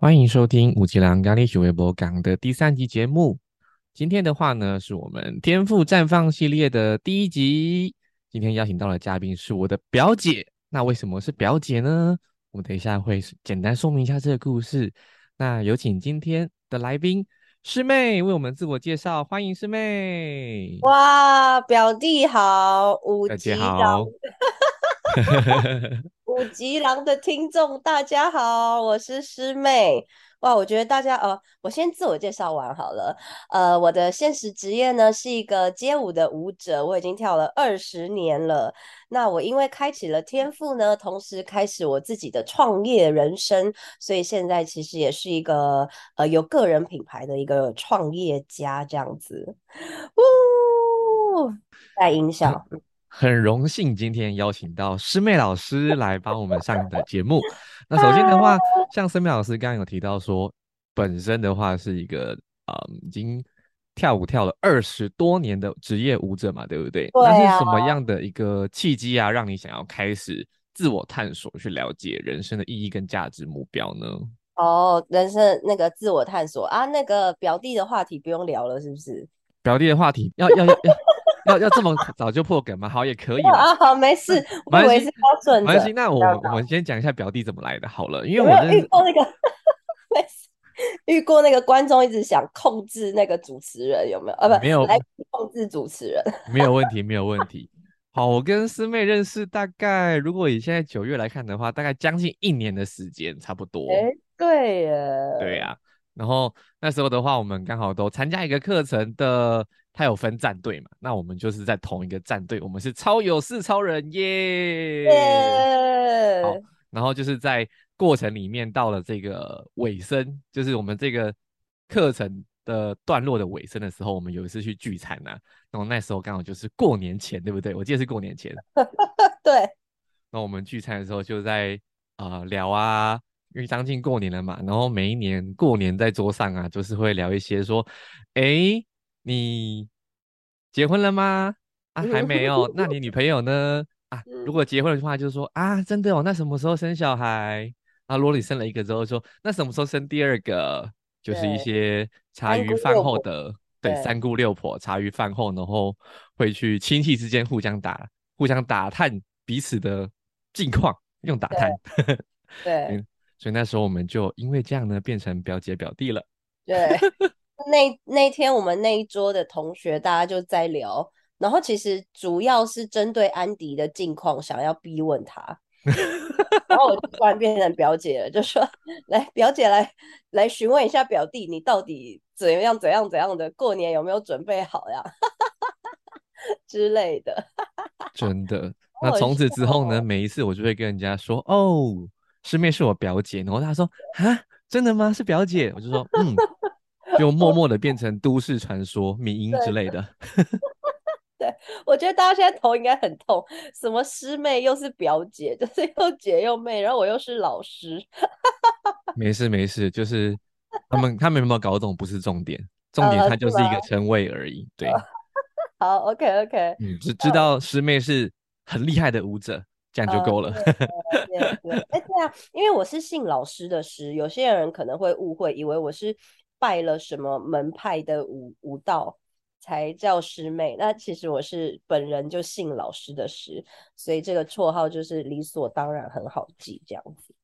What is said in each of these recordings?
欢迎收听五七郎咖喱许微博港的第三集节目。今天的话呢，是我们天赋绽放系列的第一集。今天邀请到的嘉宾是我的表姐。那为什么是表姐呢？我们等一下会简单说明一下这个故事。那有请今天的来宾师妹为我们自我介绍。欢迎师妹。哇，表弟好，五表级姐好。五级狼的听众大家好，我是师妹。哇，我觉得大家呃，我先自我介绍完好了。呃，我的现实职业呢是一个街舞的舞者，我已经跳了二十年了。那我因为开启了天赋呢，同时开始我自己的创业人生，所以现在其实也是一个呃有个人品牌的一个创业家这样子。呜，带音效。很荣幸今天邀请到师妹老师来帮我们上的节目。那首先的话，像师妹老师刚刚有提到说，本身的话是一个嗯已经跳舞跳了二十多年的职业舞者嘛，对不对？对那是什么样的一个契机啊，让你想要开始自我探索，去了解人生的意义跟价值目标呢？哦，人生那个自我探索啊，那个表弟的话题不用聊了，是不是？表弟的话题要要要要。要要要这么早就破梗吗？好，也可以啊。好，没事，我以为是标准没关系，那我我们先讲一下表弟怎么来的。好了，因为我遇过那个，没事，遇过那个观众一直想控制那个主持人，有没有？啊，不，没有来控制主持人，没有问题，没有问题。好，我跟师妹认识大概，如果以现在九月来看的话，大概将近一年的时间，差不多。哎，对耶，对呀。然后那时候的话，我们刚好都参加一个课程的。他有分战队嘛？那我们就是在同一个战队，我们是超有事超人耶！好，然后就是在过程里面到了这个尾声，就是我们这个课程的段落的尾声的时候，我们有一次去聚餐呐。然后那时候刚好就是过年前，对不对？我记得是过年前。对。那我们聚餐的时候就在啊聊啊，因为将近过年了嘛。然后每一年过年在桌上啊，就是会聊一些说，哎。你结婚了吗？啊，还没有。那你女朋友呢？啊，如果结婚的话，就是说啊，真的哦。那什么时候生小孩？啊，如果你生了一个之后，说那什么时候生第二个？就是一些茶余饭后的，对，三姑六婆茶余饭后，然后会去亲戚之间互相打，互相打探彼此的近况，用打探。对，所以那时候我们就因为这样呢，变成表姐表弟了。对。那那天我们那一桌的同学，大家就在聊，然后其实主要是针对安迪的近况，想要逼问他，然后我就突然变成表姐了，就说：“来，表姐来来询问一下表弟，你到底怎样怎样怎样的？过年有没有准备好呀？之类的。”真的，那从此之后呢，每一次我就会跟人家说：“哦，师妹是我表姐。”然后他说：“啊，真的吗？是表姐？”我就说：“嗯。” 就默默的变成都市传说、迷音之类的。对，我觉得大家现在头应该很痛。什么师妹又是表姐，就是又姐又妹，然后我又是老师。没事没事，就是他们他们有没有搞懂不是重点，重点它就是一个称谓而已。对，好，OK OK，嗯，只知道师妹是很厉害的舞者，这样就够了。对对，哎对啊，因为我是姓老师的师，有些人可能会误会，以为我是。拜了什么门派的武武道才叫师妹？那其实我是本人就姓老师的师，所以这个绰号就是理所当然很好记，这样子。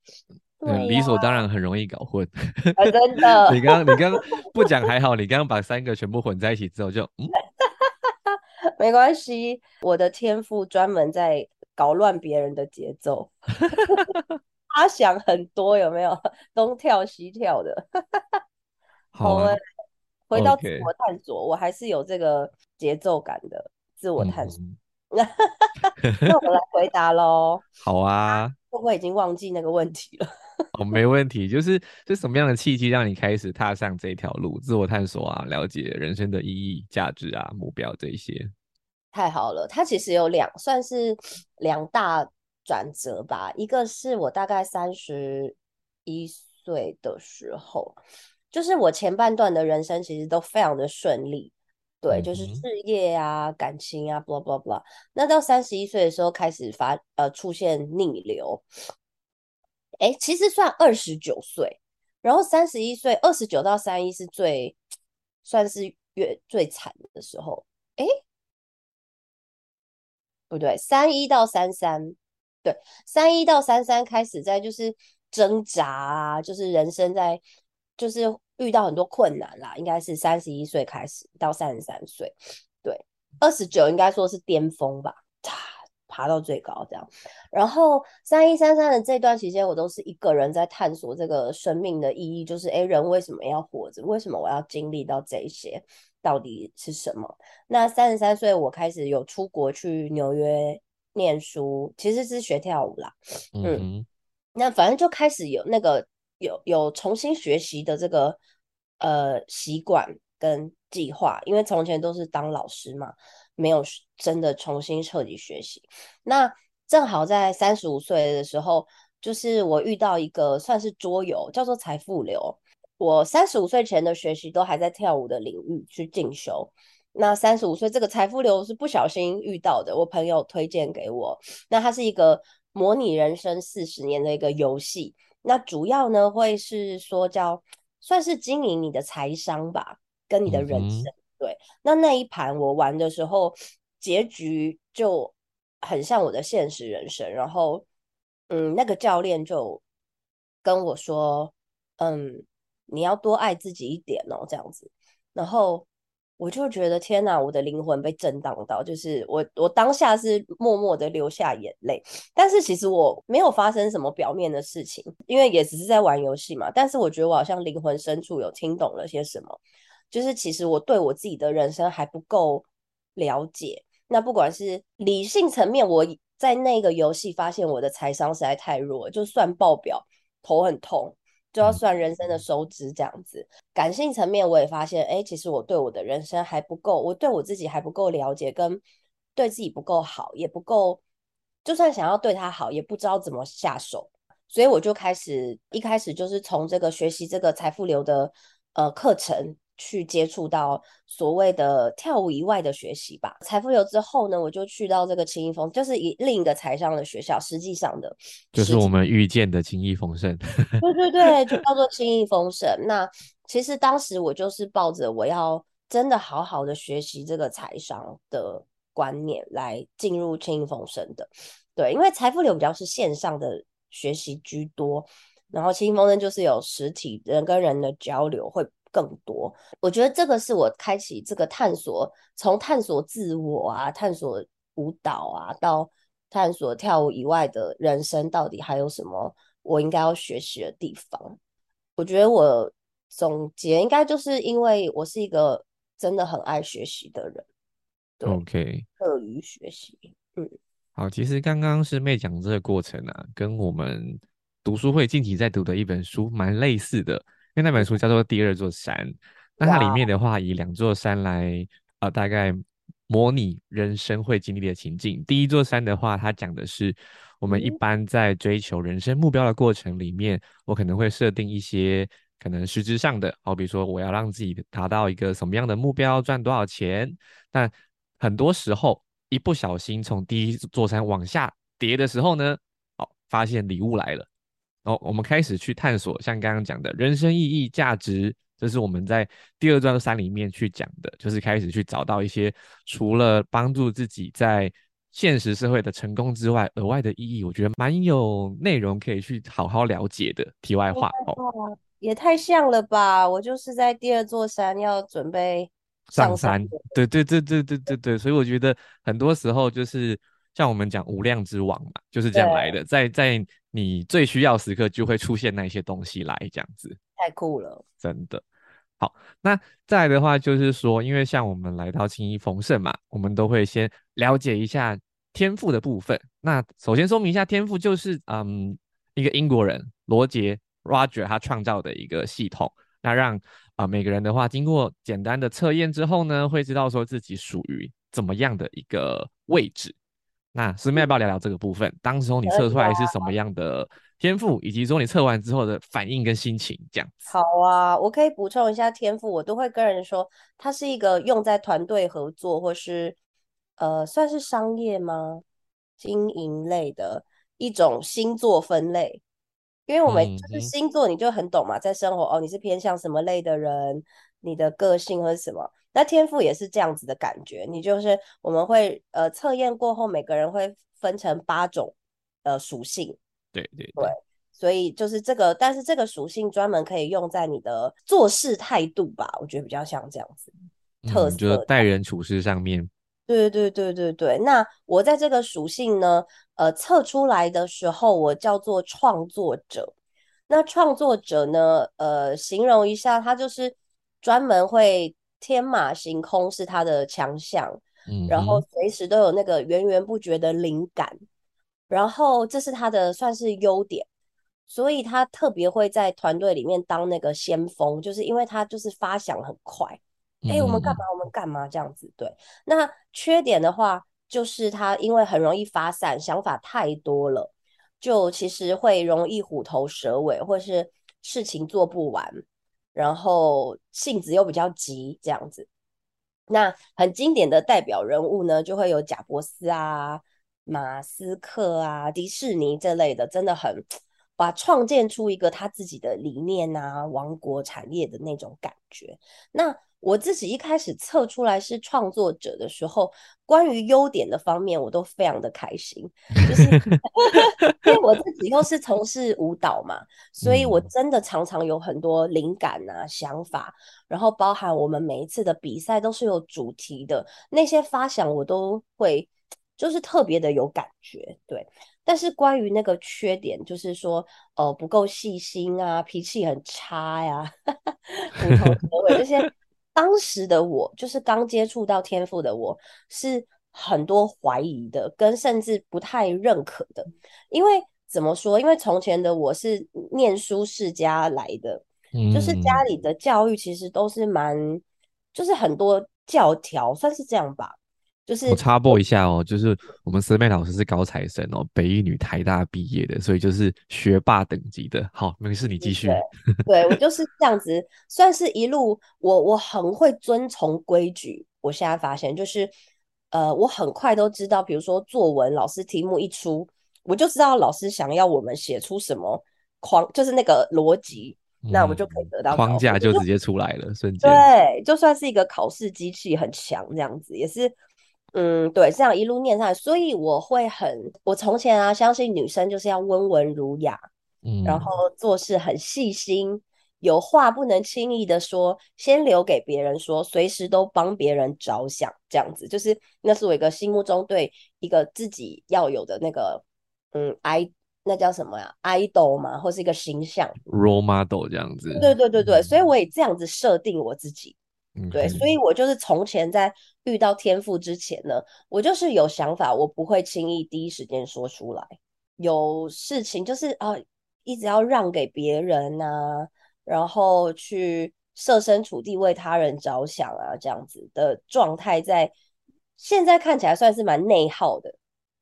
对，理所当然很容易搞混。真的，你刚刚你刚刚不讲还好，你刚刚把三个全部混在一起之后就嗯，没关系，我的天赋专门在搞乱别人的节奏。他想很多，有没有东跳西跳的？好啊，回到自我探索，我还是有这个节奏感的自我探索。那我来回答喽。好啊，会不会已经忘记那个问题了？哦，没问题，就是是什么样的契机让你开始踏上这条路，自我探索啊，了解人生的意义、价值啊、目标这一些。太好了，它其实有两，算是两大转折吧。一个是我大概三十一岁的时候。就是我前半段的人生其实都非常的顺利，对，就是事业啊、感情啊，blah blah blah。那到三十一岁的时候开始发呃出现逆流，哎，其实算二十九岁，然后三十一岁，二十九到三一是最算是越最惨的时候。哎，不对，三一到三三，对，三一到三三开始在就是挣扎啊，就是人生在就是遇到很多困难啦，应该是三十一岁开始到三十三岁，对，二十九应该说是巅峰吧。爬到最高这样，然后三一三三的这段期间，我都是一个人在探索这个生命的意义，就是哎，人为什么要活着？为什么我要经历到这些？到底是什么？那三十三岁，我开始有出国去纽约念书，其实是学跳舞啦。嗯，那反正就开始有那个有有重新学习的这个呃习惯跟计划，因为从前都是当老师嘛。没有真的重新彻底学习，那正好在三十五岁的时候，就是我遇到一个算是桌游，叫做财富流。我三十五岁前的学习都还在跳舞的领域去进修，那三十五岁这个财富流是不小心遇到的，我朋友推荐给我。那它是一个模拟人生四十年的一个游戏，那主要呢会是说叫算是经营你的财商吧，跟你的人生。对，那那一盘我玩的时候，结局就很像我的现实人生。然后，嗯，那个教练就跟我说：“嗯，你要多爱自己一点哦，这样子。”然后我就觉得天哪，我的灵魂被震荡到，就是我我当下是默默的流下眼泪。但是其实我没有发生什么表面的事情，因为也只是在玩游戏嘛。但是我觉得我好像灵魂深处有听懂了些什么。就是其实我对我自己的人生还不够了解，那不管是理性层面，我在那个游戏发现我的财商实在太弱，就算爆表头很痛，就要算人生的收支这样子。感性层面我也发现，哎，其实我对我的人生还不够，我对我自己还不够了解，跟对自己不够好，也不够，就算想要对他好，也不知道怎么下手，所以我就开始一开始就是从这个学习这个财富流的呃课程。去接触到所谓的跳舞以外的学习吧。财富流之后呢，我就去到这个轻易丰，就是以另一个财商的学校，实际上的就是我们遇见的轻易丰盛。对对对，就叫做轻易丰盛。那其实当时我就是抱着我要真的好好的学习这个财商的观念来进入轻易丰盛的。对，因为财富流比较是线上的学习居多，然后轻易丰盛就是有实体人跟人的交流会。更多，我觉得这个是我开启这个探索，从探索自我啊，探索舞蹈啊，到探索跳舞以外的人生，到底还有什么我应该要学习的地方？我觉得我总结应该就是因为我是一个真的很爱学习的人。OK，乐于学习。嗯，好，其实刚刚师妹讲这个过程啊，跟我们读书会近期在读的一本书蛮类似的。因为那本书叫做《第二座山》，那它里面的话以两座山来呃大概模拟人生会经历的情境。第一座山的话，它讲的是我们一般在追求人生目标的过程里面，我可能会设定一些可能实质上的，好比说我要让自己达到一个什么样的目标，赚多少钱。但很多时候一不小心从第一座山往下跌的时候呢，哦发现礼物来了。然后我们开始去探索，像刚刚讲的人生意义、价值，这是我们在第二段山里面去讲的，就是开始去找到一些除了帮助自己在现实社会的成功之外，额外的意义。我觉得蛮有内容可以去好好了解的。题外话哦，也太像了吧！我就是在第二座山要准备上山，对对对对对对对，所以我觉得很多时候就是。像我们讲无量之王嘛，就是这样来的，在在你最需要时刻就会出现那些东西来，这样子太酷了，真的。好，那再来的话就是说，因为像我们来到轻易丰盛嘛，我们都会先了解一下天赋的部分。那首先说明一下，天赋就是嗯，一个英国人罗杰 Roger 他创造的一个系统，那让啊每个人的话经过简单的测验之后呢，会知道说自己属于怎么样的一个位置。那师妹要不要聊聊这个部分？当时候你测出来是什么样的天赋，以及说你测完之后的反应跟心情，这样。好啊，我可以补充一下天赋，我都会跟人说，它是一个用在团队合作或是呃算是商业吗？经营类的一种星座分类。因为我们就是星座，你就很懂嘛，在生活哦，你是偏向什么类的人，你的个性或者什么。那天赋也是这样子的感觉，你就是我们会呃测验过后，每个人会分成八种呃属性，对，对对对，所以就是这个，但是这个属性专门可以用在你的做事态度吧，我觉得比较像这样子特嗯，就是色。待人处事上面，对对对对对，那我在这个属性呢，呃，测出来的时候，我叫做创作者。那创作者呢，呃，形容一下，他就是专门会天马行空是他的强项，嗯然后随时都有那个源源不绝的灵感，然后这是他的算是优点，所以他特别会在团队里面当那个先锋，就是因为他就是发想很快。哎，我们干嘛？我们干嘛？这样子，对。那缺点的话，就是他因为很容易发散，想法太多了，就其实会容易虎头蛇尾，或是事情做不完，然后性子又比较急，这样子。那很经典的代表人物呢，就会有贾伯斯啊、马斯克啊、迪士尼这类的，真的很把创建出一个他自己的理念啊、王国产业的那种感觉。那我自己一开始测出来是创作者的时候，关于优点的方面，我都非常的开心，就是 因为我自己又是从事舞蹈嘛，所以我嗯，真的常常有很多灵感啊、想法，然后包含我们每一次的比赛都是有主题的，那些发想我都会就是特别的有感觉，对。但是关于那个缺点，就是说呃不够细心啊，脾气很差呀，虎头 蛇尾这些。当时的我，就是刚接触到天赋的我，是很多怀疑的，跟甚至不太认可的。因为怎么说？因为从前的我是念书世家来的，就是家嗯，里的教育其实都是蛮，就是很多教条，算是这样吧。就是我插播一下哦，就是我们师妹老师是高材生哦，北一女台大毕业的，所以就是学霸等级的。好，没事，你继，续。对我就是这样子，算是一路我我很会遵从规矩。我现在发现就是，呃，我很快都知道，比如说作文老师题目一出，我就知道老师想要我们写出什么框，就是那个逻辑，那我们，就可以得到。框架就就直接出来了，瞬间。对，就算是一个考试机器很强这样子，也是，嗯，对，这样一路念上来，所以我会很，我从前啊，相信女生就是要温文儒雅，嗯然后嗯，做事很细心，有话不能轻易的说，先留给别人说，随时都帮别人着想，这样子，就是那是我一个心目中对一个自己要有的那个，嗯，i 那叫什么呀，idol 嘛，或是一个形象。role model 这样子。对对对对，所以嗯我也这样子设定我自己。对，所以我就是从前在遇到天赋之前呢，我就是有想法，我不会轻易第一时间说出来。有事情就是啊、呃一直要让给别人呐、然后去设身处地为他人着想啊，这样子的状态，在现在看起来算是蛮内耗的。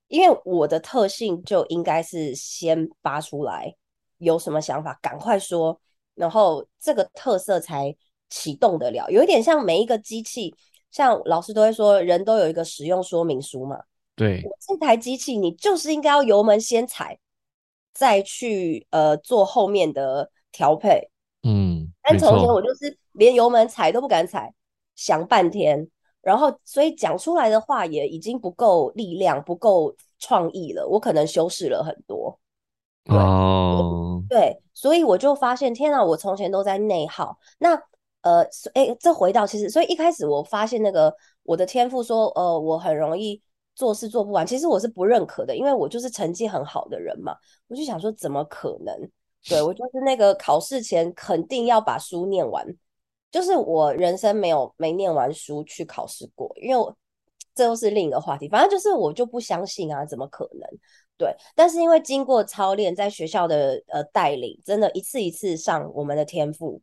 因为我的特性就应该是先发出来，有什么想法赶快说，然后这个特色才启动得了。有一点像每一个机器，像老师都会说，人都有一个使用说明书嘛。对，我这台机器，你就是应该要油门先踩，再去呃做后面的调配。嗯，但从前，我就是连油门踩都不敢踩，想半天，然后所以讲出来的话也已经不够力量，不够创意了，我可能修饰了很多。对哦，对，所以我就发现，天啊，我从前都在内耗。那呃，哎，这回到其实，所以一开始我发现那个我的天赋说，呃，我很容易做事做不完，其实我是不认可的，因为我就是成绩很好的人嘛，我就想说，怎么可能？对，我就是那个考试前肯定要把书念完，就是我人生没有没念完书去考试过，因为这又是另一个话题。反正就是我就不相信啊，怎么可能？对，但是因为经过操练，在学校的呃带领，真的一次一次上我们的天赋，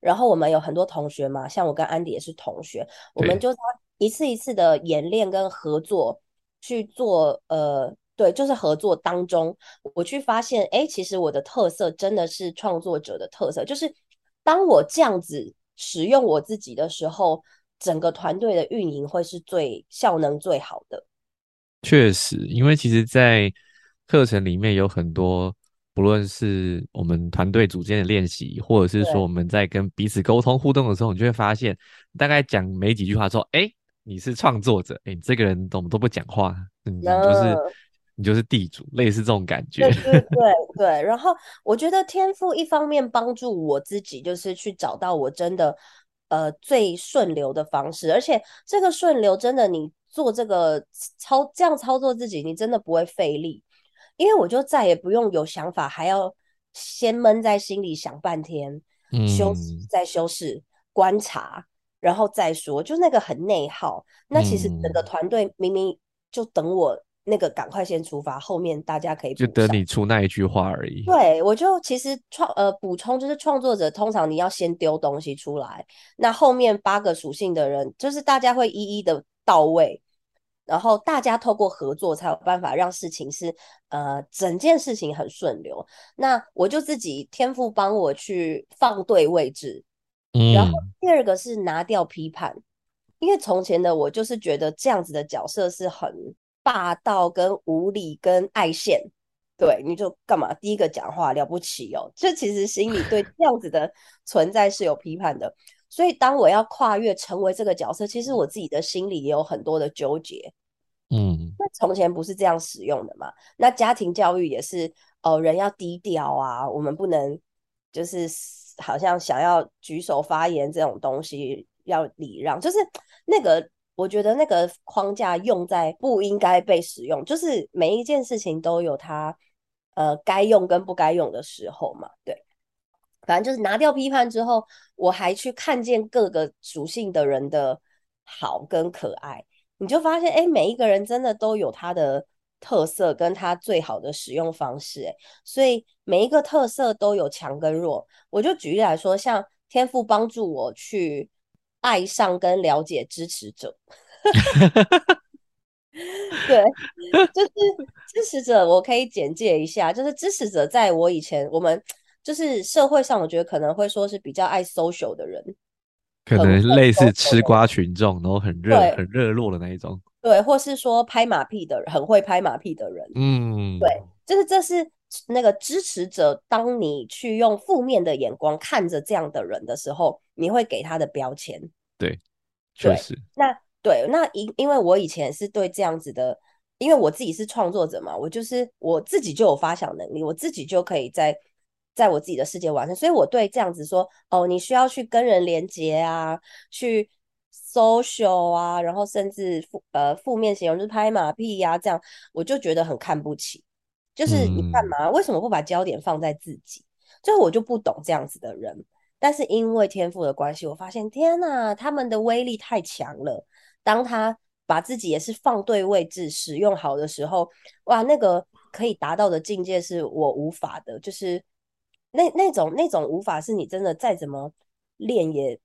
然后我们有很多同学嘛，像我跟安迪也是同学，我们对，就一次一次的演练跟合作去做，呃，对，就是合作当中，我去发现，哎，其实我的特色真的是创作者的特色，就是当我这样子使用我自己的时候，整个团队的运营会是最效能最好的。确实，因为其实，在课程里面有很多不论是我们团队组间的练习，或者是说我们在跟彼此沟通互动的时候，你就会发现，大概讲没几句话说，哎，你是创作者，哎，你这个人怎么都不讲话，你你就是嗯。你就是地主，类似这种感觉。对。对对对，然后我觉得天赋一方面帮助我自己，就是去找到我真的呃最顺流的方式，而且这个顺流真的你做这个操这样操作自己，你真的不会费力，因为我就再也不用有想法，还要先闷在心里想半天，嗯再修饰，观察，然后再说，就那个很内耗。那其实整个嗯，团队明明就等我那个赶快先出发，后面大家可以就。等你出那一句话而已。对，我就其实创呃补充就是创作者通常你要先丢东西出来，那后面八个属性的人就是大家会一一的到位，然后大家透过合作才有办法让事情是呃整件事情很顺流。那我就自己天赋帮我去放对位置，嗯然后嗯，第二个是拿掉批判，因为从前的我就是觉得这样子的角色是很霸道、跟无理、跟爱现。对，你就干嘛？第一个讲话了不起哦，这其实心里对 这样子的存在是有批判的。所以当我要跨越成为这个角色，其实我自己的心里也有很多的纠结。嗯，那从前不是这样使用的嘛？那家庭教育也是，哦，人要低调啊，我们不能就是好像想要举手发言这种东西要礼让，就是那个我觉得那个框架用在不应该被使用，就是每一件事情都有它呃该用跟不该用的时候嘛，对。反正就是拿掉批判之后，我还去看见各个属性的人的好跟可爱，你就发现，哎，每一个人真的都有他的特色跟他最好的使用方式，哎，所以每一个特色都有强跟弱。我就举例来说，像天赋帮助我去爱上跟了解支持者，对，就是支持者，我可以简介一下，就是支持者在我以前我们就是社会上，我觉得可能会说是比较爱 social 的人，可能类似吃瓜群众，然后很热很热络的那一种。对，或是说拍马屁的人，很会拍马屁的人，嗯，对，就是这是那个支持者，当你去用负面的眼光看着这样的人的时候，你会给他的标签。对，确对，实，那对，那因因为我以前是对这样子的，因为我自己是创作者嘛，我就是我自己就有发想能力，我自己就可以在在我自己的世界完成，所以我对这样子说，哦，你需要去跟人连接啊，去 social 啊，然后甚至负呃负面形容就是拍马屁呀、这样我就觉得很看不起，就是你干嗯，嘛？为什么不把焦点放在自己？就是我就不懂这样子的人。但是因为天赋的关系，我发现天呐，他们的威力太强了。当他把自己也是放对位置、使用好的时候，哇，那个可以达到的境界是我无法的，就是那那种那种无法，是你真的再怎么练也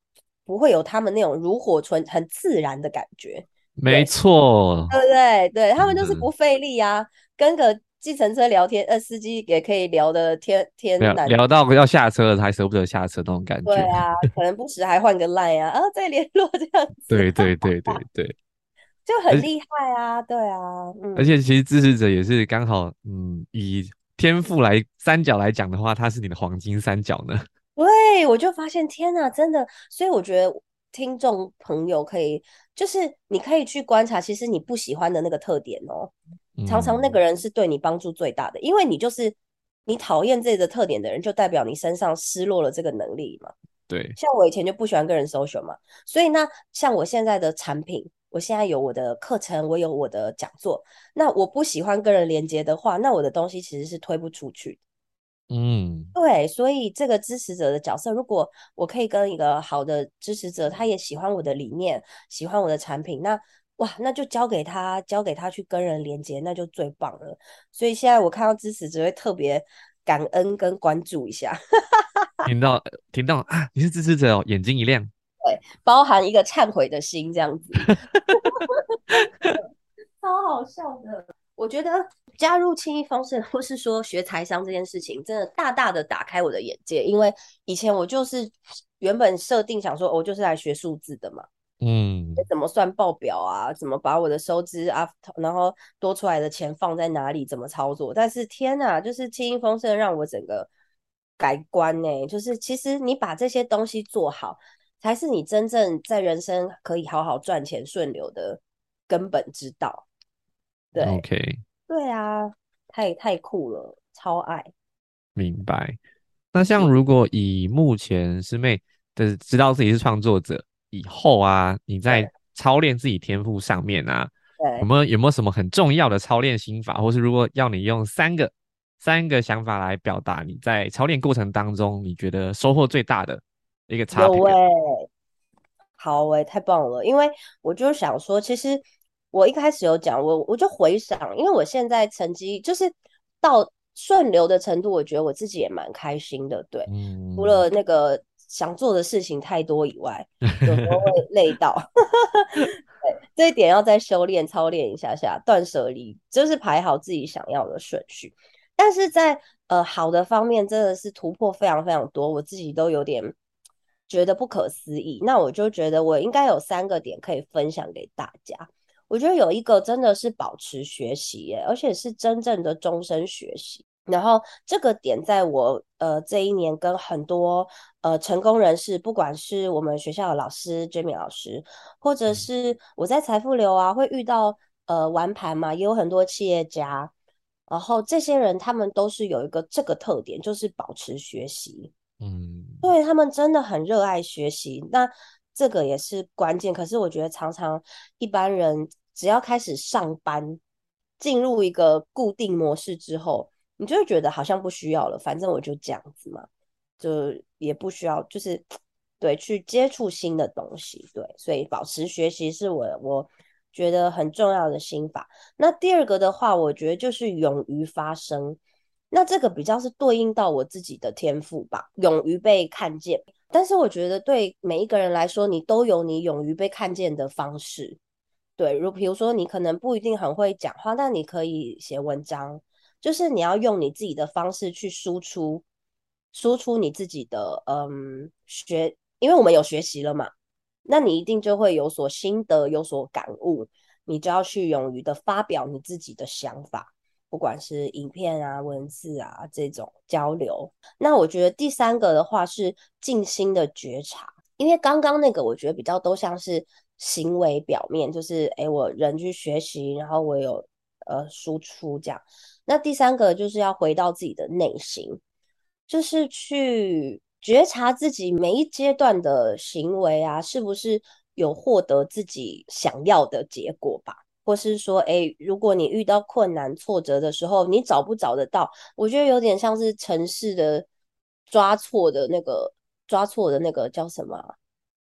不会有他们那种如火纯很自然的感觉。没对，错，对不对？对，他们就是不费力啊，跟个计程车聊天，呃，司机也可以聊的天天聊南聊到要下车了还舍不得下车那种感觉。对啊，可能不时还换个 line 啊，啊，再联络这样子，对对对对对，就很厉害啊，对啊，嗯，而且其实支持者也是刚好，嗯，以天赋来三角来讲的话，它是你的黄金三角呢。对，我就发现天呐，真的，所以我觉得听众朋友可以，就是你可以去观察，其实你不喜欢的那个特点哦，常常那嗯，个人是对你帮助最大的，因为你就是你讨厌这个特点的人，就代表你身上失落了这个能力嘛。对，像我以前就不喜欢跟人 social 嘛，所以那像我现在的产品，我现在有我的课程，我有我的讲座，那我不喜欢跟人连接的话，那我的东西其实是推不出去。嗯，对，所以这个支持者的角色，如果我可以跟一个好的支持者，他也喜欢我的理念，喜欢我的产品，那哇，那就交给他，交给他去跟人连接，那就最棒了。所以现在我看到支持者会特别感恩跟关注一下，听到听到啊，你是支持者哦，眼睛一亮。对，包含一个忏悔的心这样子。超好笑的。我觉得加入轻易方式，或是说学财商这件事情，真的大大的打开我的眼界。因为以前我就是原本设定想说，我就是来学数字的嘛。嗯怎么算报表啊？怎么把我的收支啊，然后多出来的钱放在哪里？怎么操作？但是天呐，就是轻易丰盛让我整个改观呢。就是其实你把这些东西做好，才是你真正在人生可以好好赚钱顺流的根本之道。对，OK，对啊，太太酷了，超爱。明白。那像如果以目前师妹的知道自己是创作者以后啊，你在操练自己天赋上面啊，有没有有没有什么很重要的操练心法，或是如果要你用三个三个想法来表达你在操练过程当中你觉得收获最大的一个差别？好诶，太棒了！因为我就想说，其实我一开始有讲，我我就回想，因为我现在成绩就是到。顺流的程度，我觉得我自己也蛮开心的。对，除了那个想做的事情太多以外，有时候会 累到。对，这一点要再修炼、操练一下下，断舍离就是排好自己想要的顺序。但是在呃好的方面，真的是突破非常非常多，我自己都有点觉得不可思议。那我就觉得我应该有三个点可以分享给大家。我觉得有一个真的是保持学习耶，而且是真正的终身学习。然后这个点在我呃这一年跟很多呃成功人士，不管是我们学校的老师 Jamie 老师，或者是我在财富流啊会遇到呃玩盘嘛，也有很多企业家。然后这些人他们都是有一个这个特点，就是保持学习。嗯，对他们真的很热爱学习。那这个也是关键。可是我觉得常常一般人。只要开始上班，进入一个固定模式之后，你就会觉得好像不需要了。反正我就这样子嘛，就也不需要，就是对去接触新的东西。对，所以保持学习是我我觉得很重要的心法。那第二个的话，我觉得就是勇于发声。那这个比较是对应到我自己的天赋吧，勇于被看见。但是我觉得对每一个人来说，你都有你勇于被看见的方式。对，如比如说，你可能不一定很会讲话，但你可以写文章，就是你要用你自己的方式去输出，输出你自己的嗯学，因为我们有学习了嘛，那你一定就会有所心得，有所感悟，你就要去勇于的发表你自己的想法，不管是影片啊、文字啊这种交流。那我觉得第三个的话是静心的觉察，因为刚刚那个我觉得比较都像是。行为表面就是，哎，我人去学习，然后我有呃输出这样。那第三个就是要回到自己的内心，就是去觉察自己每一阶段的行为啊，是不是有获得自己想要的结果吧？或是说，哎，如果你遇到困难挫折的时候，你找不找得到？我觉得有点像是城市的抓错的那个抓错的那个叫什么？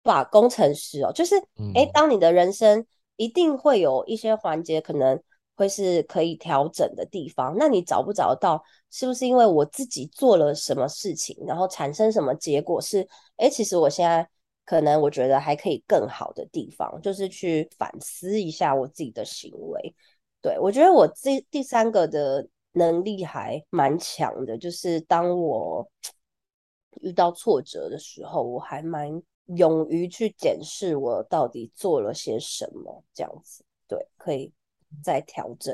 把工程师哦，就是哎，当你的人生一定会有一些环节可能会是可以调整的地方，那你找不找得到？是不是因为我自己做了什么事情，然后产生什么结果？是哎，其实我现在可能我觉得还可以更好的地方，就是去反思一下我自己的行为。对我觉得我这第三个的能力还蛮强的，就是当我遇到挫折的时候，我还蛮。勇于去检视我到底做了些什么，这样子对，可以再调整。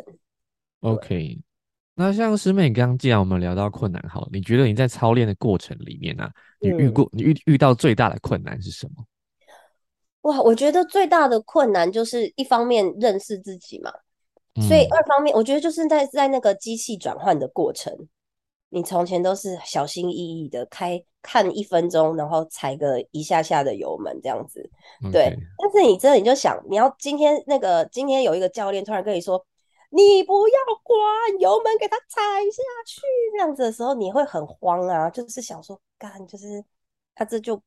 OK，那像师妹刚刚既然我们聊到困难，好，你觉得你在操练的过程里面呢，你遇过你遇遇到最大的困难是什么？哇，我觉得最大的困难就是一方面认识自己嘛，所以二方面我觉得就是在在那个机器转换的过程。你从前都是小心翼翼的开看一分钟，然后踩个一下下的油门这样子，对。但是你真的你就想，你要今天那个今天有一个教练突然跟你说，你不要管油门，给他踩下去这样子的时候，你会很慌啊，就是想说，干就是他这就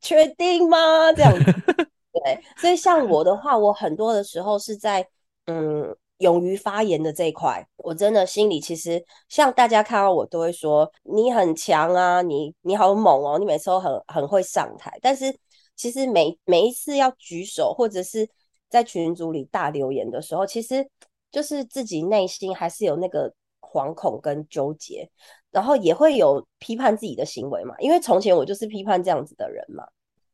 确定吗？这样子，对。所以像我的话，我很多的时候是在嗯。勇于发言的这一块，我真的心里其实像大家看到我都会说你很强啊，你你好猛哦，你每次都很很会上台。但是其实每每一次要举手或者是在群组里大留言的时候，其实就是自己内心还是有那个惶恐跟纠结，然后也会有批判自己的行为嘛。因为从前我就是批判这样子的人嘛。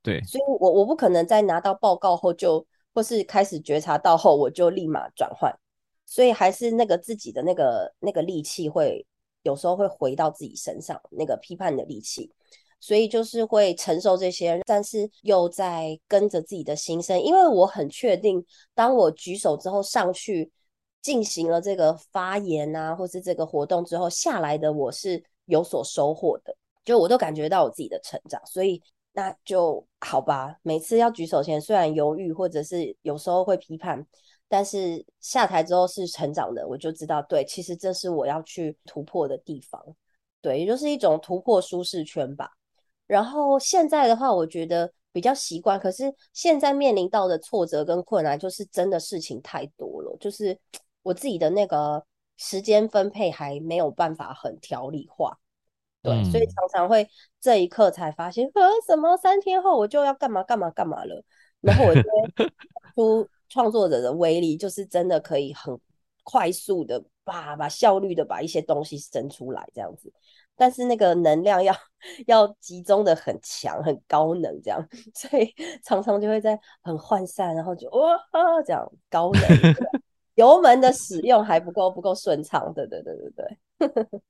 对，所以我我不可能在拿到报告后就，或是开始觉察到后，我就立马转换。所以还是那个自己的那个那个力气会有时候会回到自己身上，那个批判的力气。所以就是会承受这些，但是又在跟着自己的心声，因为我很确定，当我举手之后上去进行了这个发言啊，或是这个活动之后下来的，我是有所收获的，就我都感觉到我自己的成长。所以那就好吧，每次要举手前虽然犹豫，或者是有时候会批判，但是下台之后是成长的，我就知道，对，其实这是我要去突破的地方，对，也就是一种突破舒适圈吧。然后现在的话，我觉得比较习惯。可是现在面临到的挫折跟困难，就是真的事情太多了，就是我自己的那个时间分配还没有办法很条理化。对，所以常常会这一刻才发现，呃，什么三天后我就要干嘛干嘛干嘛了。然后我觉得出 创作者的威力，就是真的可以很快速的把把效率的把一些东西生出来，这样子。但是那个能量要要集中的很强，很高能这样，所以常常就会在很涣散，然后就哇啊这样高能，油门的使用还不够不够顺畅，对对对对对。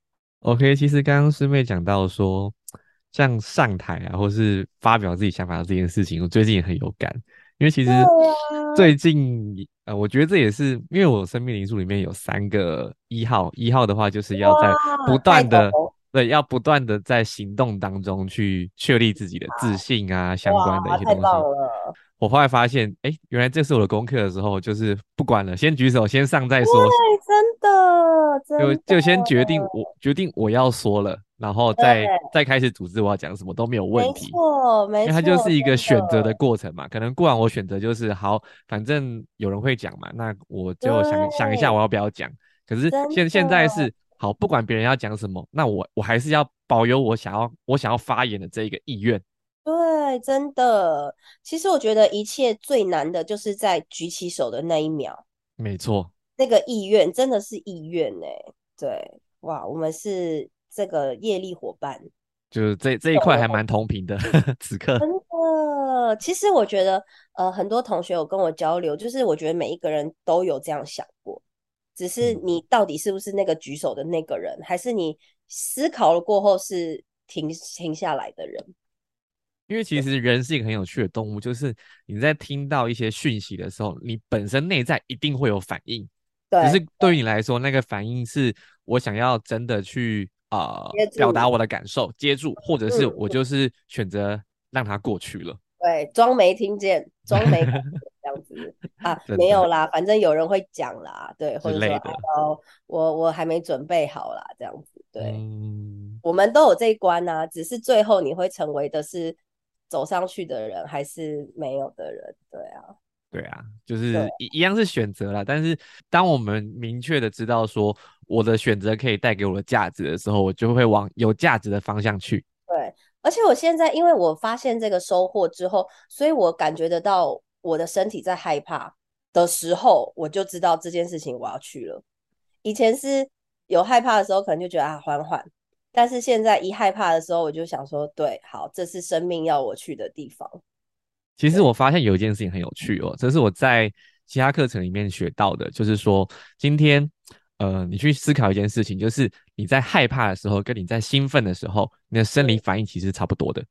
OK，其实刚刚师妹讲到说，像上台啊，或是发表自己想法这件事情，我最近也很有感，因为其实最近呃，我觉得这也是因为我生命灵数里面有三个一号，一号的话就是要在不断的。对，要不断的在行动当中去确立自己的自信啊，相关的一些东西。我后来发现，哎，原来这是我的功课的时候，就是不管了，先举手，先上再说。对，真的，就就先决定我决定我要说了，然后再再开始组织我要讲什么都没有问题。没错，没错，因为它就是一个选择的过程嘛。可能过完我选择就是好，反正有人会讲嘛，那我就想想一下我要不要讲。可是现现在是。好，不管别人要讲什么，那我我还是要保有我想要我想要发言的这一个意愿。对，真的。其实我觉得一切最难的就是在举起手的那一秒。没错，那个意愿真的是意愿呢。对，哇，我们是这个业力伙伴，就是这这一块还蛮同频的。此刻真的，其实我觉得，呃，很多同学有跟我交流，就是我觉得每一个人都有这样想过。只是你到底是不是那个举手的那个人，还是你思考了过后是停停下来的人？因为其实人是一个很有趣的动物，就是你在听到一些讯息的时候，你本身内在一定会有反应。对。只是对于你来说，那个反应是我想要真的去啊表达我的感受，接住，或者是我就是选择让它过去了。对，装没听见，装没。啊，没有啦，反正有人会讲啦，对，或者说哦，我我还没准备好啦，这样子，对，我们都有这一关呐，只是最后你会成为的是走上去的人，还是没有的人，对啊，对啊，就是一一样是选择啦。但是当我们明确的知道说我的选择可以带给我的价值的时候，我就会往有价值的方向去。对，而且我现在因为我发现这个收获之后，所以我感觉得到。我的身体在害怕的时候，我就知道这件事情我要去了。以前是有害怕的时候，可能就觉得啊缓缓，但是现在一害怕的时候，我就想说，对，好，这是生命要我去的地方。其实我发现有一件事情很有趣哦，这是我在其他课程里面学到的，就是说今天呃，你去思考一件事情，就是你在害怕的时候，跟你在兴奋的时候，你的生理反应其实差不多的。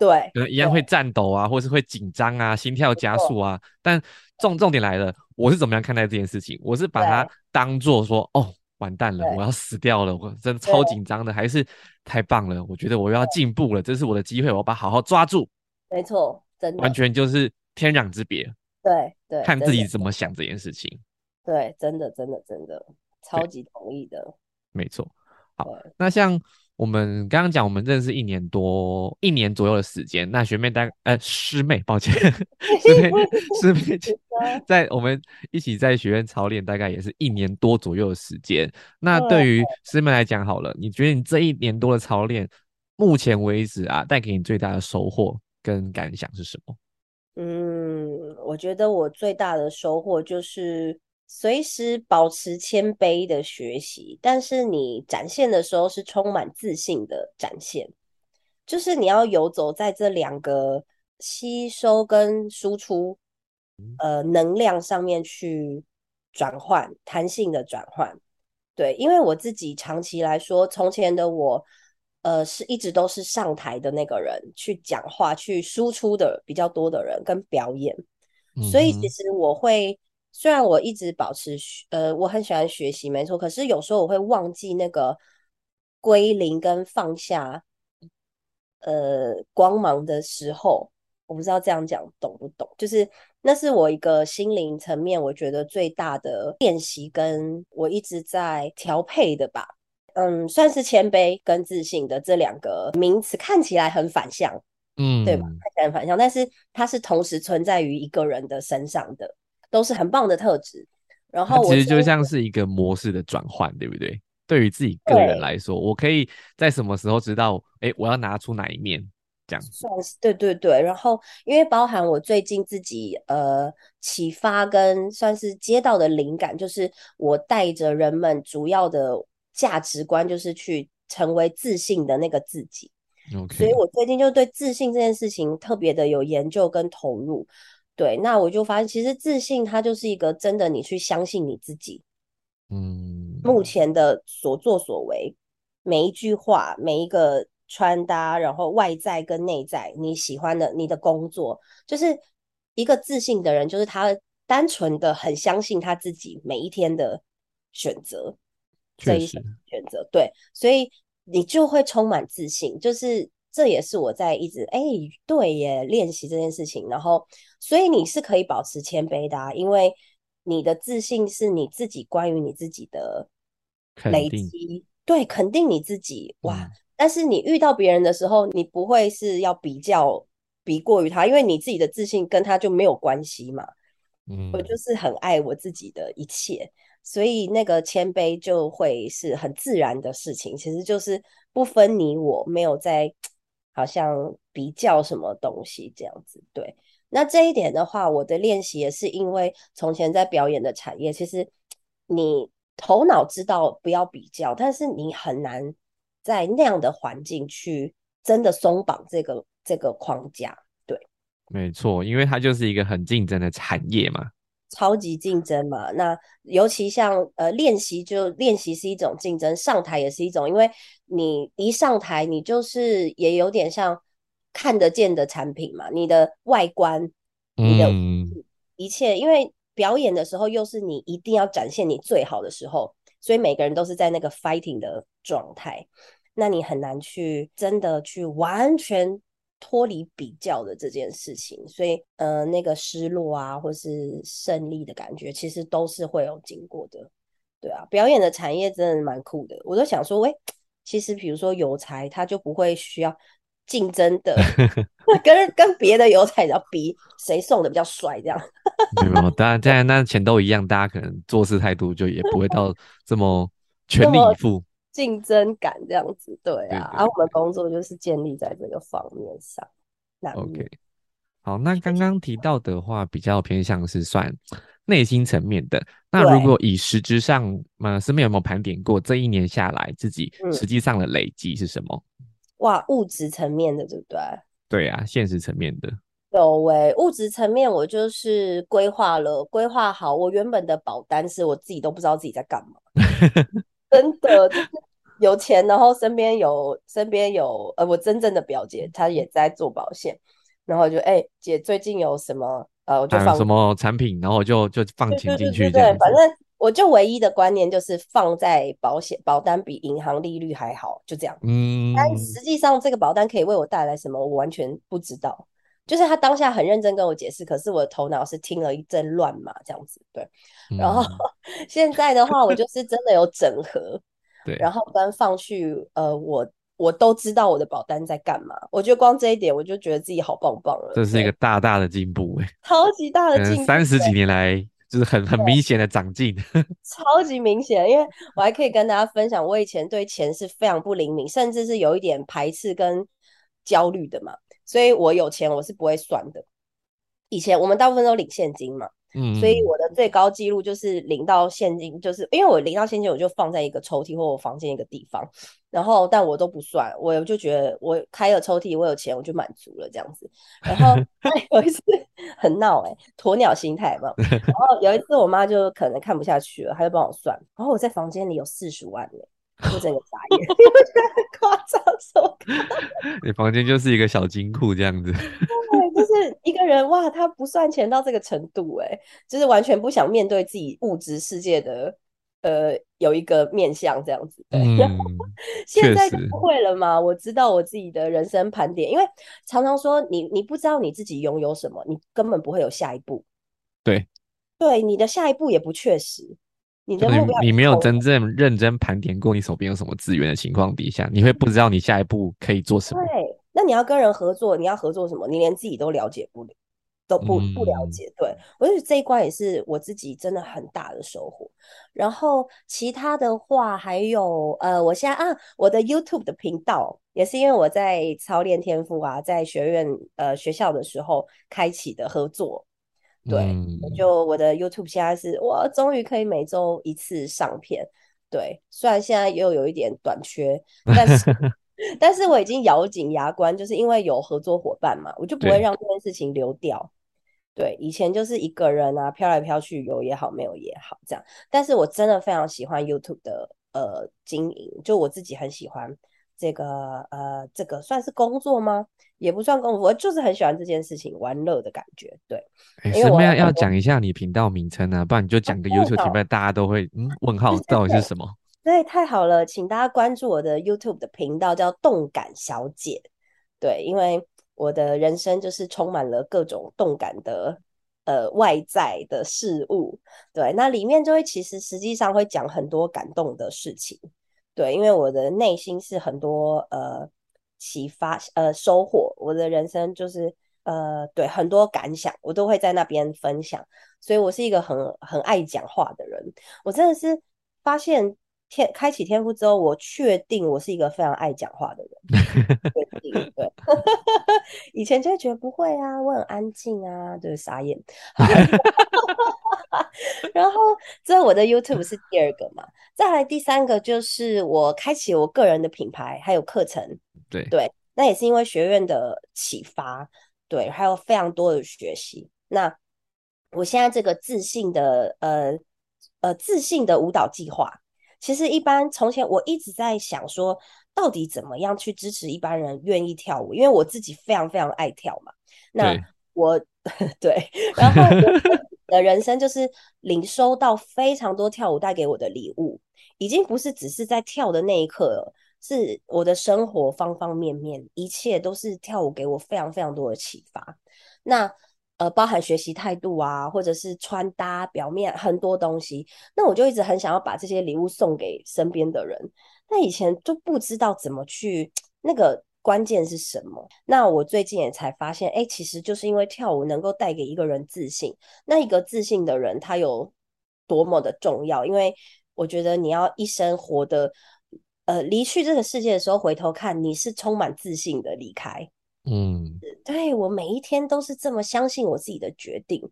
对，可能一样会颤抖啊，或是会紧张啊，心跳加速啊。但重重点来了，我是怎么样看待这件事情？我是把它当做说，哦，完蛋了，我要死掉了，我真的超紧张的，还是太棒了？我觉得我要进步了，这是我的机会，我要把好好抓住。没错，真的，完全就是天壤之别。对对，看自己怎么想这件事情。对，真的真的真的，超级同意的。没错。好，那像。我们刚刚讲，我们认识一年多，一年左右的时间。那学妹大概呃师妹，抱歉，师妹 师妹 在我们一起在学院操练，大概也是一年多左右的时间。那对于师妹来讲，好了，你觉得你这一年多的操练，目前为止啊，带给你最大的收获跟感想是什么？嗯，我觉得我最大的收获就是。随时保持谦卑的学习，但是你展现的时候是充满自信的展现，就是你要游走在这两个吸收跟输出，呃，能量上面去转换，弹性的转换。对，因为我自己长期来说，从前的我，呃，是一直都是上台的那个人，去讲话、去输出的比较多的人，跟表演。所以其实我会，虽然我一直保持，呃，我很喜欢学习，没错。可是有时候我会忘记那个归零跟放下，呃，光芒的时候。我不知道这样讲懂不懂，就是那是我一个心灵层面，我觉得最大的练习，跟我一直在调配的吧。嗯，算是谦卑跟自信的这两个名词，看起来很反向，嗯，对吧？看起来很反向，但是它是同时存在于一个人的身上的，都是很棒的特质。然后其实就像是一个模式的转换，对不对？对于自己个人来说，我可以在什么时候知道，哎，我要拿出哪一面？算是对对对，然后因为包含我最近自己呃启发跟算是接到的灵感，就是我带着人们主要的价值观，就是去成为自信的那个自己。OK，所以我最近就对自信这件事情特别的有研究跟投入。对，那我就发现其实自信它就是一个真的，你去相信你自己。嗯，目前的所作所为，每一句话，每一个。穿搭，然后外在跟内在，你喜欢的，你的工作，就是一个自信的人，就是他单纯的很相信他自己每一天的选择，这一选择，对，所以你就会充满自信，就是这也是我在一直哎，对耶，练习这件事情，然后所以你是可以保持谦卑的，因为你的自信是你自己关于你自己的累积，对，肯定你自己，哇。但是你遇到别人的时候，你不会是要比较比过于他，因为你自己的自信跟他就没有关系嘛。嗯，我就是很爱我自己的一切，所以那个谦卑就会是很自然的事情。其实就是不分你我，没有在好像比较什么东西这样子。对，那这一点的话，我的练习也是因为从前在表演的产业，其实你头脑知道不要比较，但是你很难。在那样的环境去真的松绑这个这个框架，对，没错，因为它就是一个很竞争的产业嘛，超级竞争嘛。那尤其像呃练习，就练习是一种竞争，上台也是一种，因为你一上台，你就是也有点像看得见的产品嘛，你的外观，你的一切，因为表演的时候又是你一定要展现你最好的时候。所以每个人都是在那个 fighting 的状态，那你很难去真的去完全脱离比较的这件事情。所以，呃，那个失落啊，或是胜利的感觉，其实都是会有经过的。对啊，表演的产业真的蛮酷的。我都想说，喂，其实比如说有才，他就不会需要竞争的，跟跟别的有才要比谁送的比较帅这样。没有，当然，当然，那钱都一样，大家可能做事态度就也不会到这么全力以赴，竞争感这样子，对啊。而我们工作就是建立在这个方面上。OK，好，那刚刚提到的话，比较偏向是算内心层面的。那如果以实质上，呃，身边有没有盘点过这一年下来自己实际上的累积是什么？哇，物质层面的，对不对？对啊，现实层面的。有诶，物质层面我就是规划了，规划好。我原本的保单是我自己都不知道自己在干嘛，真的就是有钱，然后身边有身边有呃，我真正的表姐她也在做保险，然后就哎姐最近有什么呃，我就放什么产品，然后就就放钱进去，对，反正我就唯一的观念就是放在保险保单比银行利率还好，就这样。嗯，但实际上这个保单可以为我带来什么，我完全不知道。就是他当下很认真跟我解释，可是我的头脑是听了一阵乱码这样子，对。然后 现在的话，我就是真的有整合，对。然后跟放去，呃，我我都知道我的保单在干嘛。我觉得光这一点，我就觉得自己好棒棒了。这是一个大大的进步，哎，超级大的进步，三十几年来就是很很明显的长进，超级明显。因为我还可以跟大家分享，我以前对钱是非常不灵敏，甚至是有一点排斥跟焦虑的嘛。所以我有钱，我是不会算的。以前我们大部分都领现金嘛，嗯所以嗯我的最高记录就是领到现金，就是因为我领到现金，我就放在一个抽屉或我房间一个地方，然后但我都不算，我就觉得我开了抽屉，我有钱我就满足了这样子。然后 有一次很闹哎、鸵鸟心态嘛。然后有一次我妈就可能看不下去了，她就帮我算，然后我在房间里有四十万哎、我整个傻眼，你不觉得很夸张？什么？你房间就是一个小金库这样子。对，就是一个人哇，他不算钱到这个程度，哎，就是完全不想面对自己物质世界的呃有一个面向这样子。对，嗯，现在就不会了嘛。我知道我自己的人生盘点，因为常常说你你不知道你自己拥有什么，你根本不会有下一步。对，对，你的下一步也不确实，你的就目标你你没有真正认真盘点过你手边有什么资源的情况底下，你会不知道你下一步可以做什么。对，那你要跟人合作，你要合作什么？你连自己都了解不了，都不不了嗯解。对，我觉得这一关也是我自己真的很大的收获。然后其他的话，还有呃，我现在啊，我的 YouTube 的频道也是因为我在操练天赋啊，在学院呃学校的时候开启的合作。对，我嗯，就我的 YouTube 现在是我终于可以每周一次上片。对，虽然现在又有一点短缺，但是 但是我已经咬紧牙关，就是因为有合作伙伴嘛，我就不会对让这件事情流掉。对，以前就是一个人啊，飘来飘去，有也好，没有也好，这样。但是我真的非常喜欢 YouTube 的呃经营，就我自己很喜欢这个呃这个算是工作吗？也不算功夫，我就是很喜欢这件事情，玩乐的感觉。对，为师妹要要讲一下你频道名称啊，不然你就讲个 YouTube 好频道，大家都会嗯问号到底是什么？对，太好了，请大家关注我的 YouTube 的频道，叫动感小姐。对，因为我的人生就是充满了各种动感的呃外在的事物。对，那里面就会其实实际上会讲很多感动的事情。对，因为我的内心是很多呃启发呃收获，我的人生就是呃对很多感想，我都会在那边分享。所以我是一个很很爱讲话的人。我真的是发现天开启天赋之后，我确定我是一个非常爱讲话的人。确 定对，以前就会觉得不会啊，我很安静啊，就是，傻眼。好然后这我的 YouTube 是第二个嘛，再来第三个就是我开启我个人的品牌，还有课程。对对，那也是因为学院的启发，对，还有非常多的学习。那我现在这个自信的呃呃自信的舞蹈计划，其实一般从前我一直在想说，到底怎么样去支持一般人愿意跳舞？因为我自己非常非常爱跳嘛。那对我 对，然后我的人生就是领收到非常多跳舞带给我的礼物，已经不是只是在跳的那一刻了，是我的生活方方面面，一切都是跳舞给我非常非常多的启发。那呃，包含学习态度啊，或者是穿搭、表面很多东西，那我就一直很想要把这些礼物送给身边的人。那以前就不知道怎么去，那个关键是什么？那我最近也才发现，哎，其实就是因为跳舞能够带给一个人自信。那一个自信的人，他有多么的重要？因为我觉得你要一生活的，呃，离去这个世界的时候，回头看，你是充满自信的离开。嗯，对，我每一天都是这么相信我自己的决定，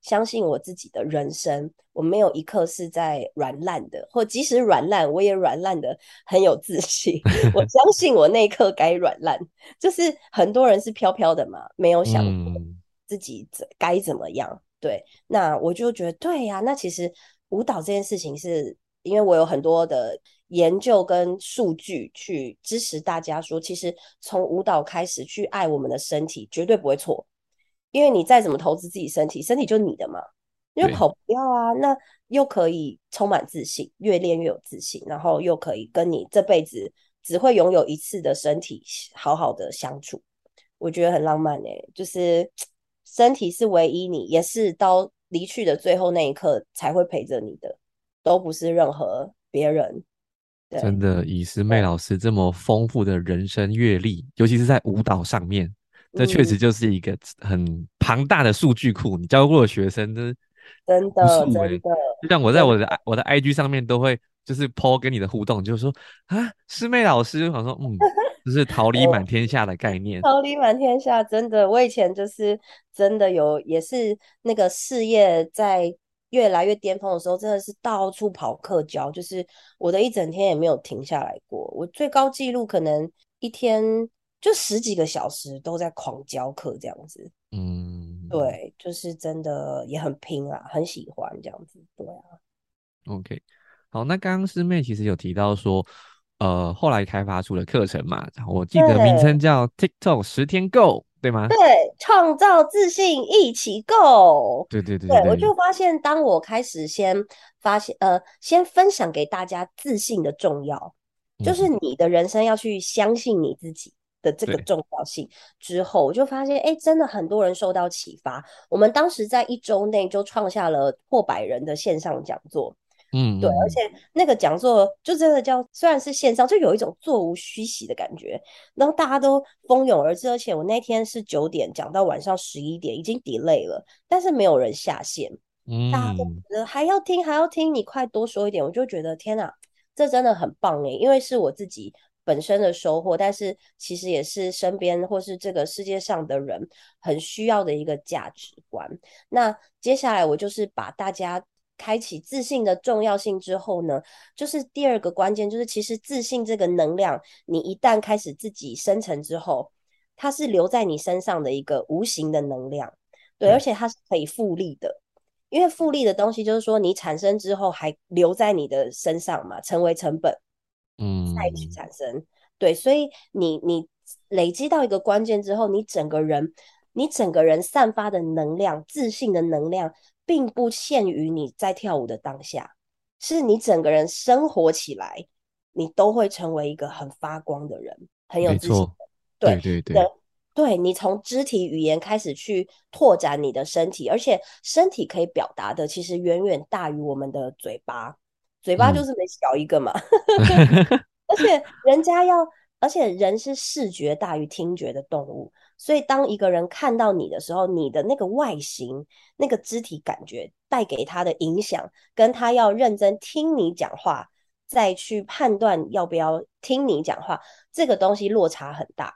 相信我自己的人生，我没有一刻是在软烂的，或即使软烂，我也软烂的很有自信。我相 信我那一刻该软烂，就是很多人是飘飘的嘛，没有想过嗯自己怎该怎么样。对，那我就觉得对呀、那其实舞蹈这件事情是因为我有很多的研究跟数据去支持大家说，其实从舞蹈开始去爱我们的身体绝对不会错，因为你再怎么投资自己身体，身体就你的嘛，因为跑不掉啊，那又可以充满自信，越练越有自信，然后又可以跟你这辈子只会拥有一次的身体好好的相处，我觉得很浪漫诶、就是身体是唯一你，也是到离去的最后那一刻才会陪着你的，都不是任何别人。对，真的，以师妹老师这么丰富的人生阅历，尤其是在舞蹈上面，这确嗯实就是一个很庞大的数据库。你教过的学生，真真的真的，就像我在我的我的 IG 上面都会就是 PO 跟你的互动，就是说啊，师妹老师，我想说，嗯，就是桃李满天下的概念。桃李满天下，真的，我以前就是真的有，也是那个事业在越来越巅峰的时候，真的是到处跑课教，就是我的一整天也没有停下来过。我最高纪录可能一天就十几个小时都在狂教课这样子。嗯，对，就是真的也很拼啊，很喜欢这样子。对啊。OK，好，那刚刚师妹其实有提到说，呃，后来开发出了课程嘛，我记得名称叫 TikTok 十天 Go，对吗？对，创造自信一起 Go。对对对对，我就发现，当我开始先发现，呃，先分享给大家自信的重要，就是你的人生要去相信你自己。的这个重要性之后，我就发现，哎，真的很多人受到启发。我们当时在一周内就创下了破百人的线上讲座，嗯，对，而且那个讲座就真的叫，虽然是线上，就有一种座无虚席的感觉。然后大家都蜂拥而至，而且我那天是九点讲到晚上十一点，已经 delay 了，但是没有人下线，嗯，大家都觉得还要听，还要听，你快多说一点。我就觉得天哪，这真的很棒哎，因为是我自己。本身的收获，但是其实也是身边或是这个世界上的人很需要的一个价值观。那接下来我就是把大家开启自信的重要性之后呢，就是第二个关键，就是其实自信这个能量，你一旦开始自己生成之后，它是留在你身上的一个无形的能量，对，而且它是可以复利的，因为复利的东西就是说你产生之后还留在你的身上嘛，成为成本。嗯，再去产生，对，所以你你累积到一个关键之后，你整个人，你整个人散发的能量，自信的能量，并不限于你在跳舞的当下，是你整个人生活起来，你都会成为一个很发光的人，很有自信。对对对，对你从肢体语言开始去拓展你的身体，而且身体可以表达的，其实远远大于我们的嘴巴。嘴巴就是没小一个嘛，而且人家要，而且人是视觉大于听觉的动物，所以当一个人看到你的时候，你的那个外形、那个肢体感觉带给他的影响，跟他要认真听你讲话，再去判断要不要听你讲话，这个东西落差很大。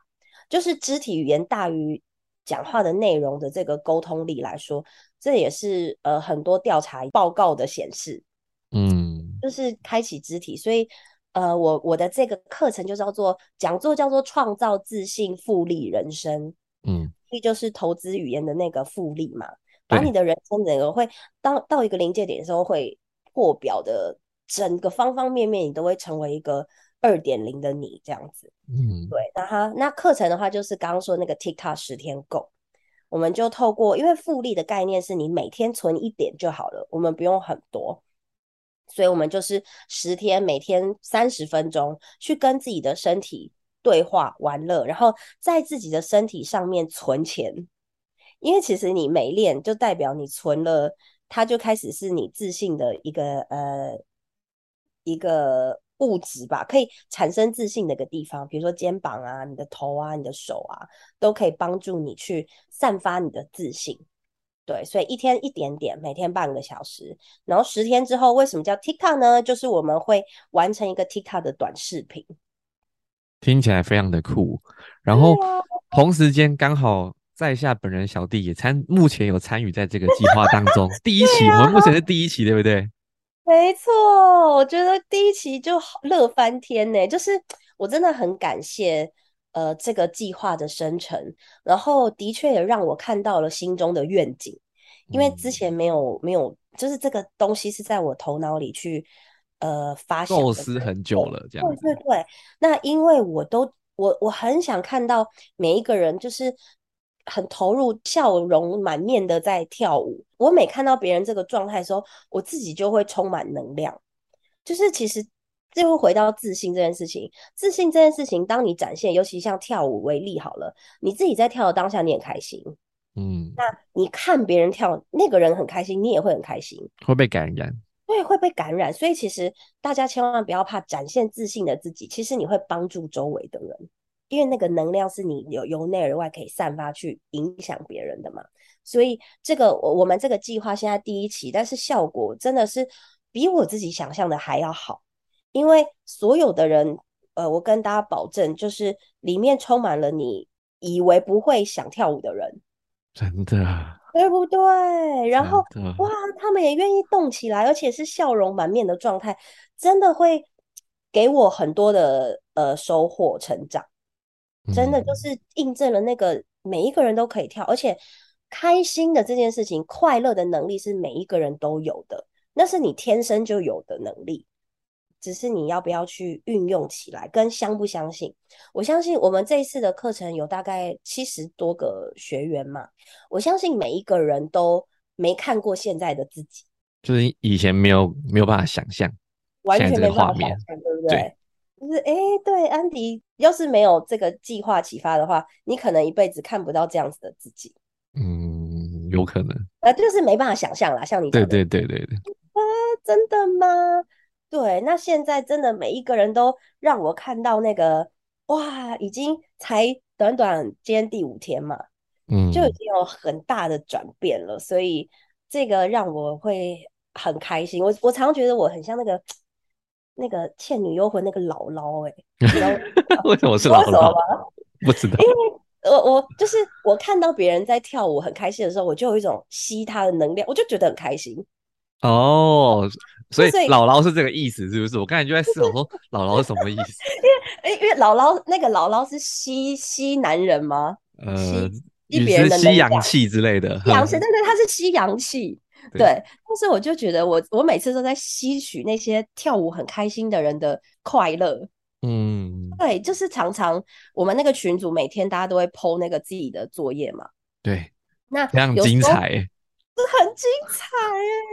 就是肢体语言大于讲话的内容的这个沟通力来说，这也是呃很多调查报告的显示。嗯，就是开启肢体，所以呃，我我的这个课程就叫做讲座，叫做创造自信复利人生。嗯，利就是投资语言的那个复利嘛，把你的人生整个会到到一个临界点的时候，会破表的整个方方面面，你都会成为一个二点零的你这样子。嗯，对，那他那课程的话，就是刚刚说那个 TikTok 十天够，我们就透过因为复利的概念是你每天存一点就好了，我们不用很多。所以，我们就是十天，每天三十分钟，去跟自己的身体对话、玩乐，然后在自己的身体上面存钱。因为其实你没练，就代表你存了，它就开始是你自信的一个呃一个物质吧，可以产生自信的一个地方。比如说肩膀啊、你的头啊、你的手啊，都可以帮助你去散发你的自信。对，所以一天一点点，每天半个小时，然后十天之后，为什么叫 TikTok 呢？就是我们会完成一个 TikTok 的短视频，听起来非常的酷。然后同时间刚好在下本人小弟也参，目前有参与在这个计划当中。第一期，我们目前是第一期，对不对？没错，我觉得第一期就乐翻天呢，就是我真的很感谢。呃，这个计划的生成，然后的确也让我看到了心中的愿景，因为之前没有没有，就是这个东西是在我头脑里去呃发构思很久了，这样对对对。那因为我都我我很想看到每一个人就是很投入、笑容满面的在跳舞。我每看到别人这个状态的时候，我自己就会充满能量。就是其实。就会回到自信这件事情。自信这件事情，当你展现，尤其像跳舞为例好了，你自己在跳的当下，你很开心，嗯，那你看别人跳，那个人很开心，你也会很开心，会被感染，对，会被感染。所以其实大家千万不要怕展现自信的自己，其实你会帮助周围的人，因为那个能量是你由由内而外可以散发去影响别人的嘛。所以这个我我们这个计划现在第一期，但是效果真的是比我自己想象的还要好。因为所有的人，呃，我跟大家保证，就是里面充满了你以为不会想跳舞的人，真的，对不对？然后哇，他们也愿意动起来，而且是笑容满面的状态，真的会给我很多的呃收获成长。真的就嗯，是印证了那个每一个人都可以跳，而且开心的这件事情，快乐的能力是每一个人都有的，那是你天生就有的能力，只是你要不要去运用起来，跟相不相信。我相信我们这一次的课程有大概七十多个学员嘛，我相信每一个人都没看过现在的自己，就是以前没有没有办法想象完全没办画面，法想象，对不对，对？就是哎，对，安迪，要是没有这个计划启发的话，你可能一辈子看不到这样子的自己，嗯，有可能，呃，就是没办法想象啦。像你，对对对对对，啊，真的吗？对，那现在真的每一个人都让我看到那个，哇，已经才短短今天第五天嘛，嗯就已嗯，经有很大的转变了，所以这个让我会很开心。我我常觉得我很像那个那个《倩女幽魂》那个姥姥，哎，为 为什么是姥姥？吗？不知道因为我我就是我看到别人在跳舞很开心的时候，我就有一种吸他的能量，我就觉得很开心。哦，所以姥姥是这个意思，是不是？我刚才就在思考说姥姥是什么意思？哎，因为姥姥那个姥姥是吸吸男人吗？呃，吸吸也别人是吸阳的能量，气之类的，吸阳气，呵，对对，他是吸阳气。对，但是我就觉得我我每次都在吸取那些跳舞很开心的人的快乐。嗯，对，就是常常我们那个群组每天大家都会 po 那个自己的作业嘛。对，那非常精彩欸，很精彩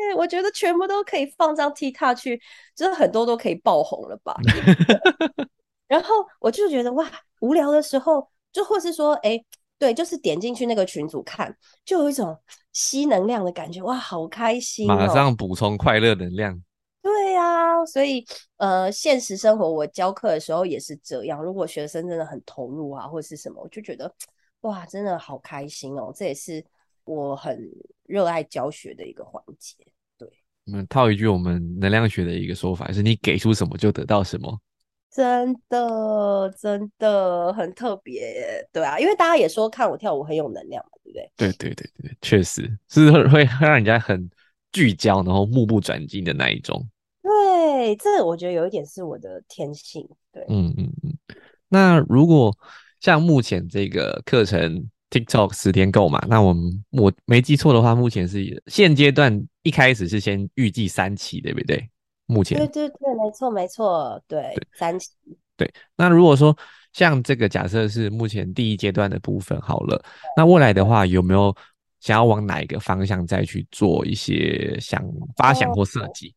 耶！我觉得全部都可以放上 TikTok 去，就是很多都可以爆红了吧。然后我就觉得哇，无聊的时候，就或是说，哎，对，就是点进去那个群组看，就有一种吸能量的感觉，哇，好开心马哦。上补充快乐能量。对呀，所以呃，现实生活我教课的时候也是这样。如果学生真的很投入啊，或者是什么，我就觉得哇，真的好开心哦。这也是我很热爱教学的一个环节。对，我们套一句我们能量学的一个说法，是你给出什么就得到什么。真的真的很特别，对啊，因为大家也说看我跳舞很有能量嘛，对不对？对对对对，确实是会会让人家很聚焦，然后目不转睛的那一种。对，这我觉得有一点是我的天性。对，嗯嗯嗯。那如果像目前这个课程 TikTok 十天够嘛？那我们我没记错的话，目前是现阶段一开始是先预计三期，对不对？目前对对对，没错没错，对，三期。对。那如果说像这个假设是目前第一阶段的部分好了，那未来的话有没有想要往哪一个方向再去做一些想发想哦，或设计？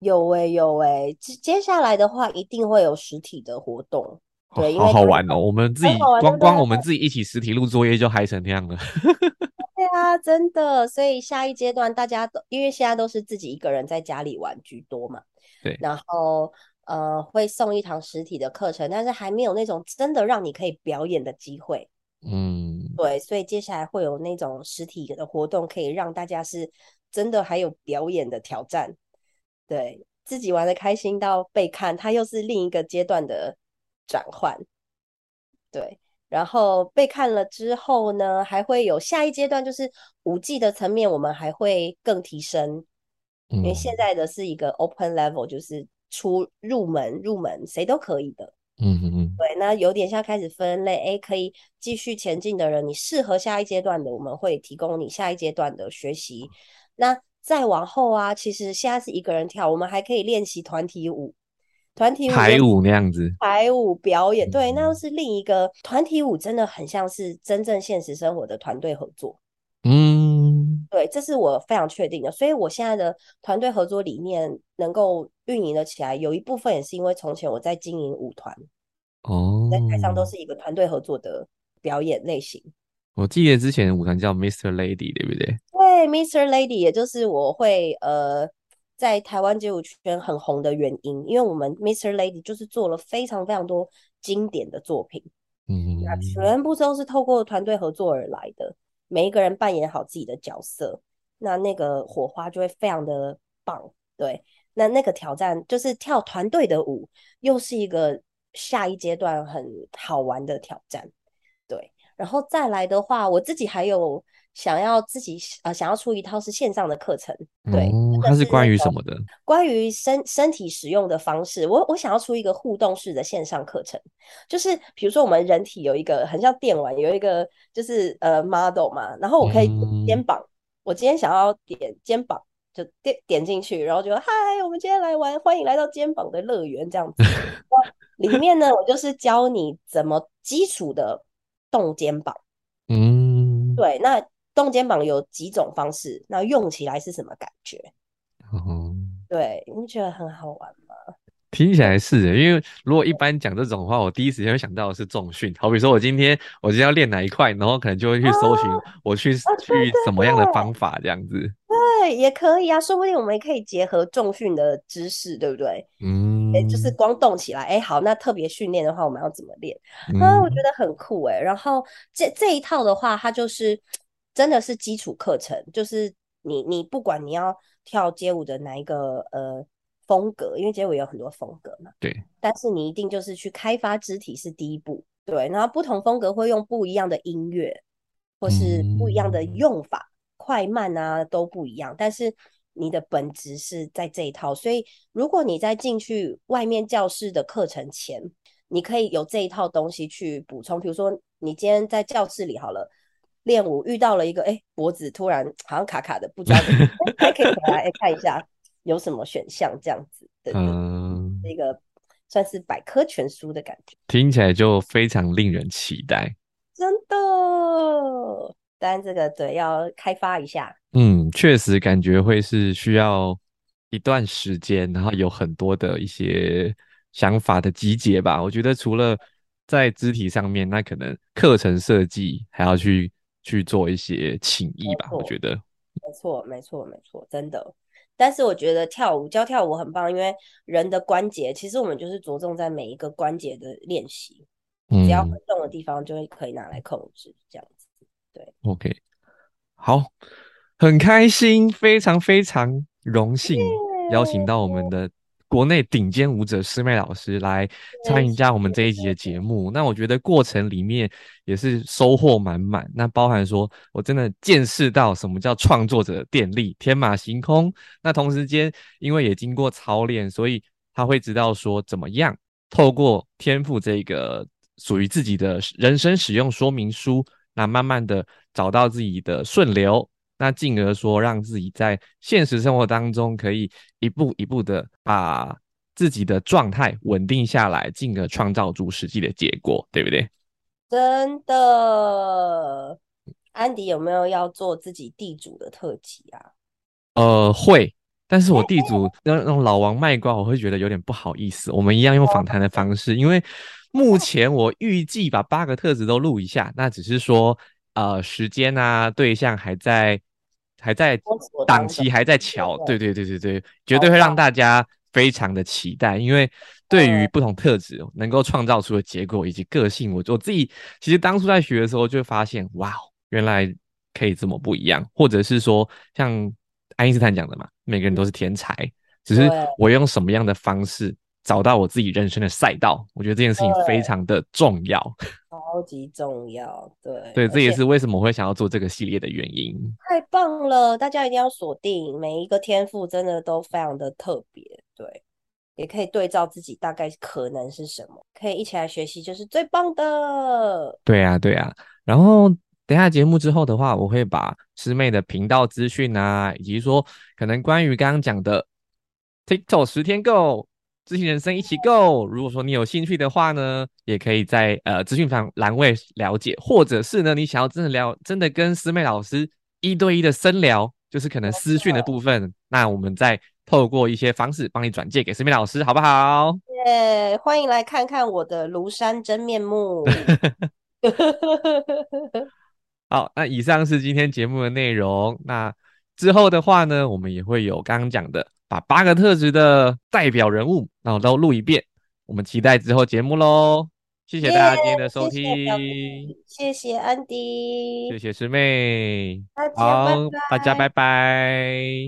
有诶、有诶、接接下来的话一定会有实体的活动，哦，对，因好好玩哦！我们自己光？光我们自己一起实体录作业就嗨成那样了。对啊，真的。所以下一阶段大家都因为现在都是自己一个人在家里玩居多嘛，对，然后呃会送一堂实体的课程，但是还没有那种真的让你可以表演的机会。嗯，对，所以接下来会有那种实体的活动，可以让大家是真的还有表演的挑战。对，自己玩的开心到被看，它又是另一个阶段的转换。对，然后被看了之后呢，还会有下一阶段，就是五 G 的层面，我们还会更提升，因为现嗯在的是一个 open level，就是出入门入门谁都可以的。嗯嗯嗯，对，那有点像开始分类，哎，可以继续前进的人，你适合下一阶段的，我们会提供你下一阶段的学习。那再往后啊，其实现在是一个人跳，我们还可以练习团体舞，团体舞排舞那样子。排舞表演，对，那又嗯是另一个团体舞，真的很像是真正现实生活的团队合作。嗯，对，这是我非常确定的，所以我现在的团队合作理念能够运营的起来，有一部分也是因为从前我在经营舞团，哦在台上哦，都是一个团队合作的表演类型。我记得之前的舞团叫 Mr. Lady，对不对？对，Mr. Lady，也就是我会呃在台湾街舞圈很红的原因，因为我们 Mr. Lady 就是做了非常非常多经典的作品，那嗯全部都是透过团队合作而来的，每一个人扮演好自己的角色，那那个火花就会非常的棒。对，那那个挑战就是跳团队的舞，又是一个下一阶段很好玩的挑战。对，然后再来的话，我自己还有想要自己呃想要出一套是线上的课程，对，哦，它是关于什么的？关于身身体使用的方式，我我想要出一个互动式的线上课程，就是比如说我们人体有一个很像电玩，有一个就是呃 model 嘛，然后我可以肩膀，我今天想要点肩膀，就点点进去，然后就嗨，我们今天来玩，欢迎来到肩膀的乐园这样子。里面呢，我就是教你怎么基础的。动肩膀，嗯，对，那动肩膀有几种方式，那用起来是什么感觉？哦，对，你觉得很好玩吗？听起来是，因为如果一般讲这种话，我第一时间会想到的是重训。好比说，我今天我今天要练哪一块，然后可能就会去搜寻，我去去什么样的方法这样子。对，也可以啊，说不定我们也可以结合重训的知识，对不对？嗯，哎，就是光动起来，哎，好，那特别训练的话，我们要怎么练？啊，我觉得很酷哎。然后这这一套的话，它就是真的是基础课程，就是你你不管你要跳街舞的哪一个呃风格，因为街舞有很多风格嘛，对。但是你一定就是去开发肢体是第一步，对。然后不同风格会用不一样的音乐，或是不一样的用法。快慢啊都不一样，但是你的本质是在这一套，所以如果你在进去外面教室的课程前，你可以有这一套东西去补充。比如说，你今天在教室里好了练舞，遇到了一个哎脖子突然好像卡卡的，不知道怎么还 可以回来看一下有什么选项这样子的。嗯，那个算是百科全书的感觉，听起来就非常令人期待，真的。但这个对要开发一下，嗯，确实感觉会是需要一段时间，然后有很多的一些想法的集结吧。我觉得除了在肢体上面，那可能课程设计还要去去做一些情谊吧。我觉得没错，没错，没错，真的。但是我觉得跳舞教跳舞很棒，因为人的关节其实我们就是着重在每一个关节的练习，只要会动的地方就会可以拿来控制这样子。对，OK，好，很开心，非常非常荣幸邀请到我们的国内顶尖舞者师妹老师来参与一下我们这一集的节目。那我觉得过程里面也是收获满满，那包含说我真的见识到什么叫创作者电力，天马行空。那同时间，因为也经过操练，所以他会知道说怎么样透过天赋这个属于自己的人生使用说明书。那慢慢的找到自己的顺流，那进而说让自己在现实生活当中可以一步一步的把自己的状态稳定下来，进而创造出实际的结果，对不对？真的，安迪有没有要做自己地主的特辑啊？呃，会，但是我地主让让老王卖瓜，我会觉得有点不好意思。我们一样用访谈的方式，因为。目前我预计把八个特质都录一下，那只是说，呃，时间啊，对象还在，还在档期还在瞧，对对对对对，绝对会让大。家非常的期待，因为对于不同特质能够创造出的结果以及个性，我我自己其实当初在学的时候就发现，哇，原来可以这么不一样，或者是说像爱因斯坦讲的嘛，每个人都是天才，只是我用什么样的方式。找到我自己人生的赛道，我觉得这件事情非常的重要，超级重要。对对，这也是为什么我会想要做这个系列的原因。太棒了，大家一定要锁定每一个天赋，真的都非常的特别。对，也可以对照自己大概可能是什么，可以一起来学习，就是最棒的。对啊，对啊。然后等下节目之后的话，我会把师妹的频道资讯啊，以及说可能关于刚刚讲的 TikTok 十天 Go。咨询人生一起 Go。如果说你有兴趣的话呢，也可以在呃资讯栏栏位了解，或者是呢，你想要真的聊，真的跟师妹老师一对一的深聊，就是可能私讯的部分，那我们再透过一些方式帮你转介给师妹老师，好不好？耶，欢迎来看看我的庐山真面目。好，那以上是今天节目的内容。那之后的话呢，我们也会有刚刚讲的。把八个特质的代表人物，然后都录一遍。我们期待之后节目喽！谢谢大家今天的收听，谢谢安迪，谢谢师妹，好，大家拜拜。